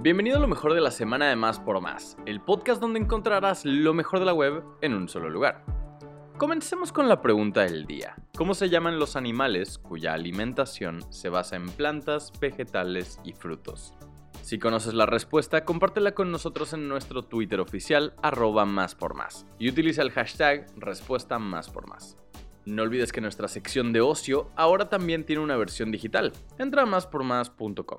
Bienvenido a lo mejor de la semana de Más por Más, el podcast donde encontrarás lo mejor de la web en un solo lugar. Comencemos con la pregunta del día. ¿Cómo se llaman los animales cuya alimentación se basa en plantas, vegetales y frutos? Si conoces la respuesta, compártela con nosotros en nuestro Twitter oficial, arroba más por más, y utiliza el hashtag respuesta más por más. No olvides que nuestra sección de ocio ahora también tiene una versión digital. Entra a máspormás.com.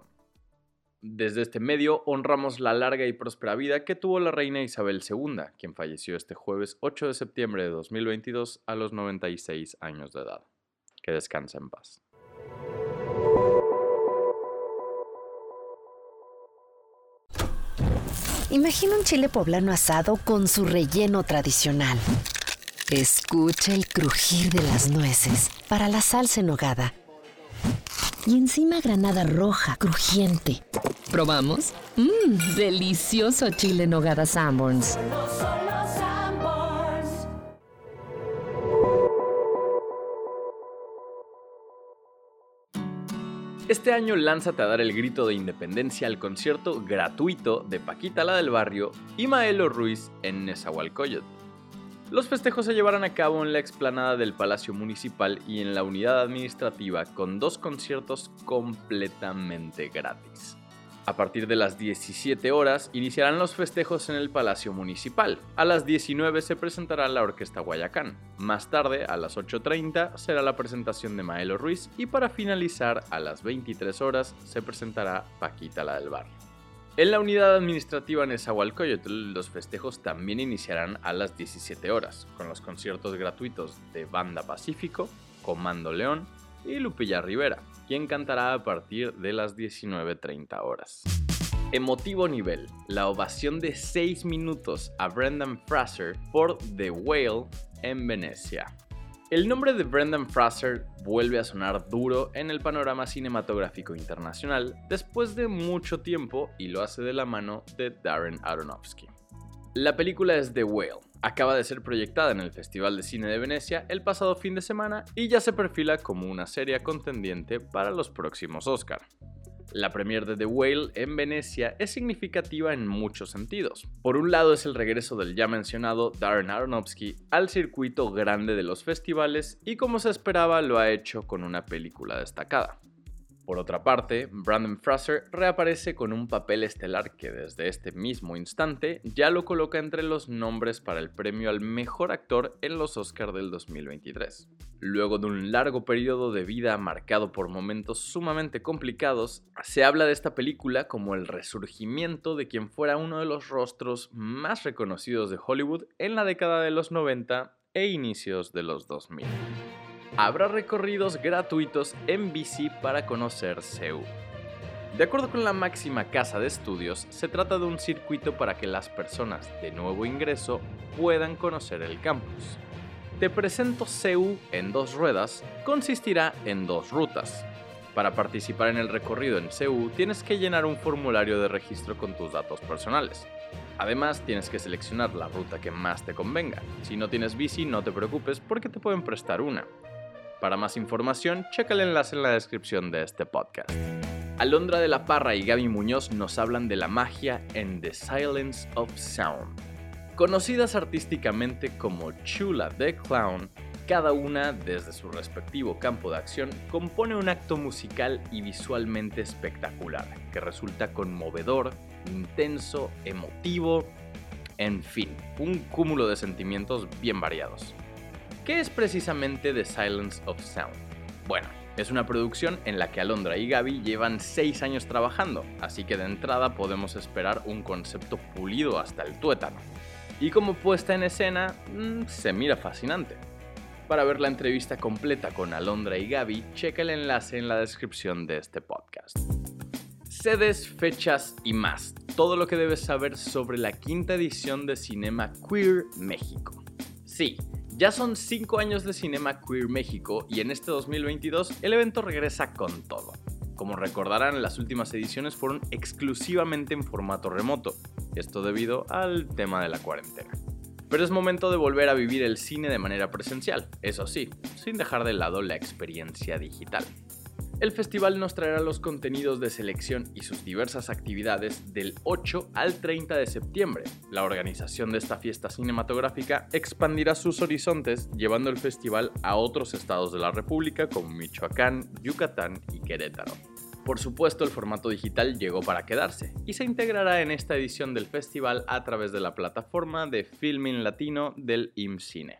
Desde este medio honramos la larga y próspera vida que tuvo la reina Isabel II, quien falleció este jueves 8 de septiembre de 2022 a los 96 años de edad. Que descanse en paz. Imagina un chile poblano asado con su relleno tradicional. Escucha el crujir de las nueces para la salsa en hogada. Y encima granada roja, crujiente. ¿Probamos? Mmm, delicioso chile en nogada Sanborns. Este año lánzate a dar el grito de independencia al concierto gratuito de Paquita la del Barrio y Maelo Ruiz en Nezahualcóyotl. Los festejos se llevarán a cabo en la explanada del Palacio Municipal y en la unidad administrativa con dos conciertos completamente gratis. A partir de las 17 horas iniciarán los festejos en el Palacio Municipal. A las 19 se presentará la Orquesta Guayacán. Más tarde, a las 8.30, será la presentación de Maelo Ruiz y para finalizar, a las 23 horas, se presentará Paquita la del Barrio. En la unidad administrativa Nezahualcóyotl, los festejos también iniciarán a las 17 horas, con los conciertos gratuitos de Banda Pacífico, Comando León y Lupilla Rivera, quien cantará a partir de las 19.30 horas. Emotivo nivel, la ovación de 6 minutos a Brendan Fraser por The Whale en Venecia. El nombre de Brendan Fraser vuelve a sonar duro en el panorama cinematográfico internacional después de mucho tiempo y lo hace de la mano de Darren Aronofsky. La película es The Whale, acaba de ser proyectada en el Festival de Cine de Venecia el pasado fin de semana y ya se perfila como una serie contendiente para los próximos Oscar. La premier de The Whale en Venecia es significativa en muchos sentidos. Por un lado es el regreso del ya mencionado Darren Aronofsky al circuito grande de los festivales y como se esperaba lo ha hecho con una película destacada. Por otra parte, Brandon Fraser reaparece con un papel estelar que desde este mismo instante ya lo coloca entre los nombres para el premio al mejor actor en los Oscars del 2023. Luego de un largo periodo de vida marcado por momentos sumamente complicados, se habla de esta película como el resurgimiento de quien fuera uno de los rostros más reconocidos de Hollywood en la década de los 90 e inicios de los 2000 habrá recorridos gratuitos en bici para conocer Seúl. De acuerdo con la máxima casa de estudios, se trata de un circuito para que las personas de nuevo ingreso puedan conocer el campus. Te presento CEU en dos ruedas, consistirá en dos rutas. Para participar en el recorrido en CEU tienes que llenar un formulario de registro con tus datos personales. Además, tienes que seleccionar la ruta que más te convenga. Si no tienes bici, no te preocupes porque te pueden prestar una. Para más información, checa el enlace en la descripción de este podcast. Alondra de la Parra y Gaby Muñoz nos hablan de la magia en The Silence of Sound. Conocidas artísticamente como Chula the Clown, cada una, desde su respectivo campo de acción, compone un acto musical y visualmente espectacular, que resulta conmovedor, intenso, emotivo, en fin, un cúmulo de sentimientos bien variados. ¿Qué es precisamente The Silence of Sound? Bueno, es una producción en la que Alondra y Gaby llevan 6 años trabajando, así que de entrada podemos esperar un concepto pulido hasta el tuétano. Y como puesta en escena, mm, se mira fascinante. Para ver la entrevista completa con Alondra y Gaby, checa el enlace en la descripción de este podcast. Sedes, fechas y más. Todo lo que debes saber sobre la quinta edición de Cinema Queer México. Sí, ya son 5 años de Cinema Queer México y en este 2022 el evento regresa con todo. Como recordarán, las últimas ediciones fueron exclusivamente en formato remoto, esto debido al tema de la cuarentena. Pero es momento de volver a vivir el cine de manera presencial, eso sí, sin dejar de lado la experiencia digital. El festival nos traerá los contenidos de selección y sus diversas actividades del 8 al 30 de septiembre. La organización de esta fiesta cinematográfica expandirá sus horizontes llevando el festival a otros estados de la República como Michoacán, Yucatán y Querétaro. Por supuesto, el formato digital llegó para quedarse y se integrará en esta edición del festival a través de la plataforma de Filming Latino del IMCINE.